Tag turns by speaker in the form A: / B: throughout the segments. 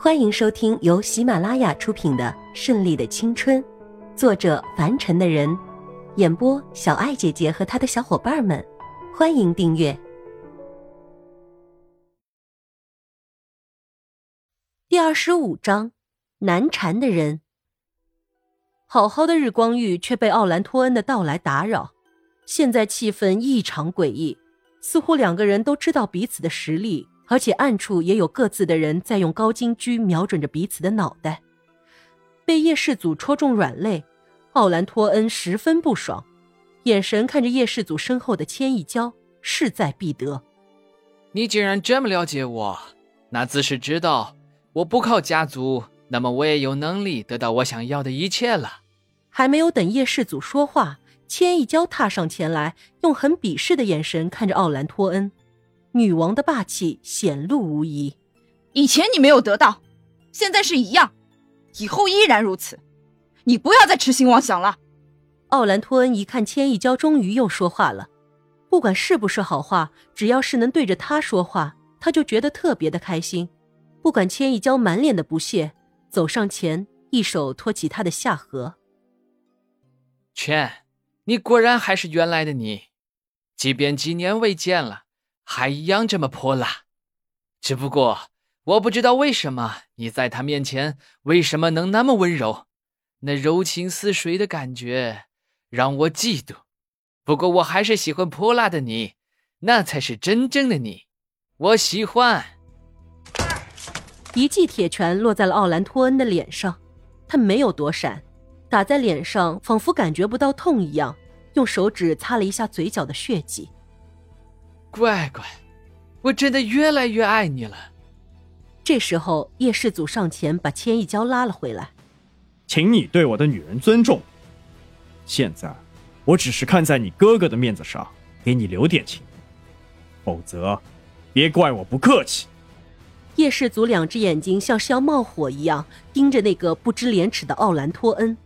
A: 欢迎收听由喜马拉雅出品的《顺利的青春》，作者凡尘的人，演播小爱姐姐和她的小伙伴们。欢迎订阅第二十五章：难缠的人。好好的日光浴却被奥兰托恩的到来打扰，现在气氛异常诡异，似乎两个人都知道彼此的实力。而且暗处也有各自的人在用高精狙瞄准着彼此的脑袋。被叶氏祖戳中软肋，奥兰托恩十分不爽，眼神看着叶氏祖身后的千亿娇，势在必得。
B: 你竟然这么了解我，那自是知道我不靠家族，那么我也有能力得到我想要的一切了。
A: 还没有等叶氏祖说话，千亿娇踏上前来，用很鄙视的眼神看着奥兰托恩。女王的霸气显露无遗。
C: 以前你没有得到，现在是一样，以后依然如此。你不要再痴心妄想了。
A: 奥兰托恩一看千亿娇终于又说话了，不管是不是好话，只要是能对着他说话，他就觉得特别的开心。不管千亿娇满脸的不屑，走上前，一手托起他的下颌。
B: 圈，你果然还是原来的你，即便几年未见了。还一样这么泼辣，只不过我不知道为什么你在他面前为什么能那么温柔，那柔情似水的感觉让我嫉妒。不过我还是喜欢泼辣的你，那才是真正的你，我喜欢。
A: 一记铁拳落在了奥兰托恩的脸上，他没有躲闪，打在脸上仿佛感觉不到痛一样，用手指擦了一下嘴角的血迹。
B: 乖乖，我真的越来越爱你了。
A: 这时候，叶世祖上前把千亿娇拉了回来，
D: 请你对我的女人尊重。现在，我只是看在你哥哥的面子上，给你留点情，否则，别怪我不客气。
A: 叶氏祖两只眼睛像是要冒火一样盯着那个不知廉耻的奥兰托恩。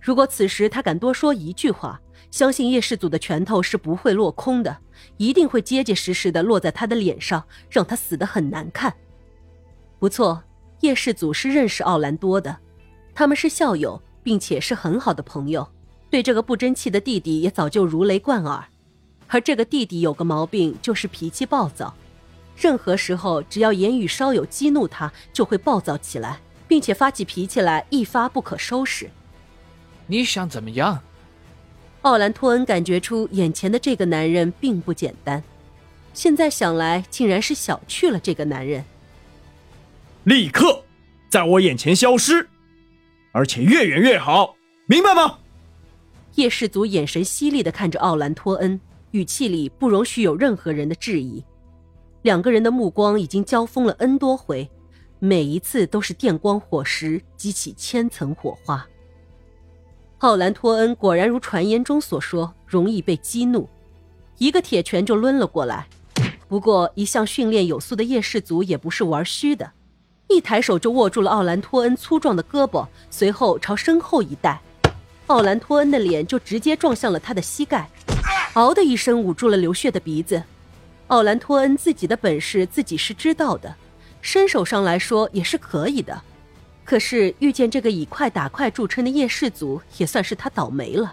A: 如果此时他敢多说一句话，相信叶氏祖的拳头是不会落空的，一定会结结实实的落在他的脸上，让他死得很难看。不错，叶氏祖是认识奥兰多的，他们是校友，并且是很好的朋友，对这个不争气的弟弟也早就如雷贯耳。而这个弟弟有个毛病，就是脾气暴躁，任何时候只要言语稍有激怒他，就会暴躁起来，并且发起脾气来一发不可收拾。
B: 你想怎么样？
A: 奥兰托恩感觉出眼前的这个男人并不简单，现在想来竟然是小觑了这个男人。
D: 立刻在我眼前消失，而且越远越好，明白吗？
A: 叶氏族眼神犀利的看着奥兰托恩，语气里不容许有任何人的质疑。两个人的目光已经交锋了 N 多回，每一次都是电光火石，激起千层火花。奥兰托恩果然如传言中所说，容易被激怒，一个铁拳就抡了过来。不过，一向训练有素的夜氏族也不是玩虚的，一抬手就握住了奥兰托恩粗壮的胳膊，随后朝身后一带，奥兰托恩的脸就直接撞向了他的膝盖，嗷的一声捂住了流血的鼻子。奥兰托恩自己的本事自己是知道的，身手上来说也是可以的。可是遇见这个以快打快著称的叶氏族，也算是他倒霉了。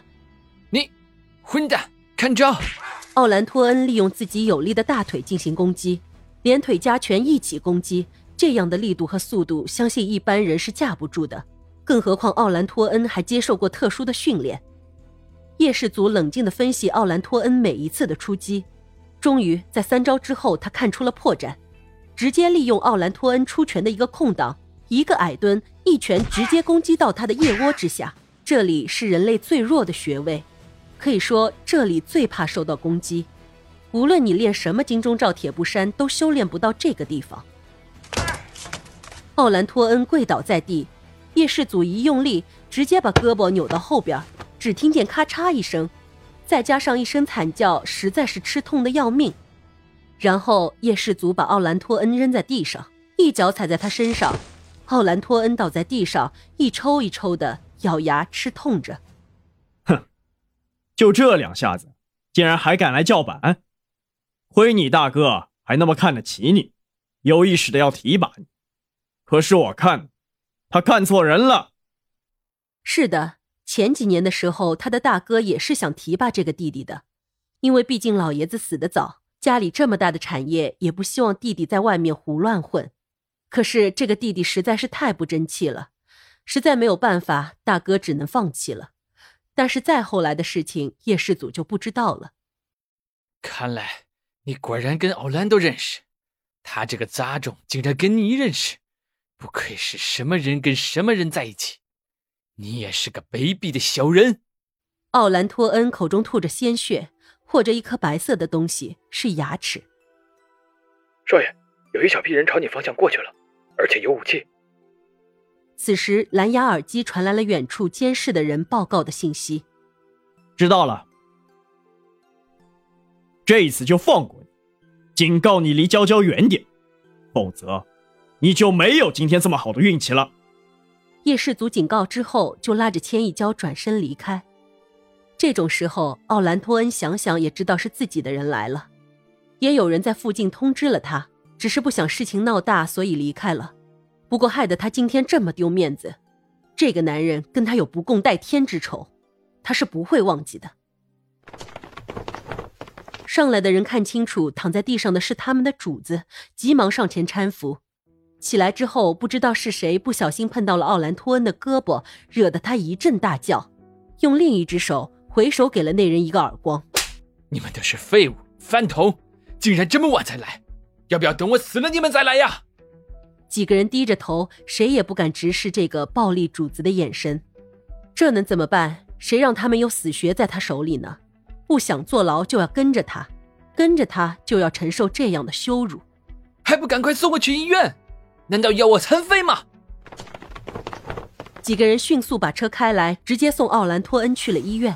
B: 你，混蛋，看招！
A: 奥兰托恩利用自己有力的大腿进行攻击，连腿加拳一起攻击，这样的力度和速度，相信一般人是架不住的。更何况奥兰托恩还接受过特殊的训练。叶氏族冷静地分析奥兰托恩每一次的出击，终于在三招之后，他看出了破绽，直接利用奥兰托恩出拳的一个空档。一个矮蹲，一拳直接攻击到他的腋窝之下。这里是人类最弱的穴位，可以说这里最怕受到攻击。无论你练什么金钟罩铁布衫，都修炼不到这个地方。奥兰托恩跪倒在地，叶氏祖一用力，直接把胳膊扭到后边，只听见咔嚓一声，再加上一声惨叫，实在是吃痛的要命。然后叶氏祖把奥兰托恩扔在地上，一脚踩在他身上。奥兰托恩倒在地上，一抽一抽的咬牙吃痛着。
D: 哼，就这两下子，竟然还敢来叫板？亏你大哥还那么看得起你，有意识的要提拔你。可是我看，他看错人了。
A: 是的，前几年的时候，他的大哥也是想提拔这个弟弟的，因为毕竟老爷子死得早，家里这么大的产业，也不希望弟弟在外面胡乱混。可是这个弟弟实在是太不争气了，实在没有办法，大哥只能放弃了。但是再后来的事情，叶世祖就不知道了。
B: 看来你果然跟奥兰都认识，他这个杂种竟然跟你认识，不愧是什么人跟什么人在一起。你也是个卑鄙的小人！
A: 奥兰托恩口中吐着鲜血，或着一颗白色的东西，是牙齿。
E: 少爷，有一小批人朝你方向过去了，而且有武器。
A: 此时，蓝牙耳机传来了远处监视的人报告的信息。
D: 知道了，这一次就放过你，警告你离娇娇远点，否则你就没有今天这么好的运气了。
A: 叶氏族警告之后，就拉着千亿娇转身离开。这种时候，奥兰托恩想想也知道是自己的人来了，也有人在附近通知了他，只是不想事情闹大，所以离开了。不过害得他今天这么丢面子，这个男人跟他有不共戴天之仇，他是不会忘记的。上来的人看清楚躺在地上的是他们的主子，急忙上前搀扶。起来之后，不知道是谁不小心碰到了奥兰托恩的胳膊，惹得他一阵大叫，用另一只手回手给了那人一个耳光。
B: 你们都是废物，饭桶，竟然这么晚才来，要不要等我死了你们再来呀？
A: 几个人低着头，谁也不敢直视这个暴力主子的眼神。这能怎么办？谁让他们有死穴在他手里呢？不想坐牢就要跟着他，跟着他就要承受这样的羞辱，
B: 还不赶快送我去医院？难道要我残废吗？
A: 几个人迅速把车开来，直接送奥兰托恩去了医院。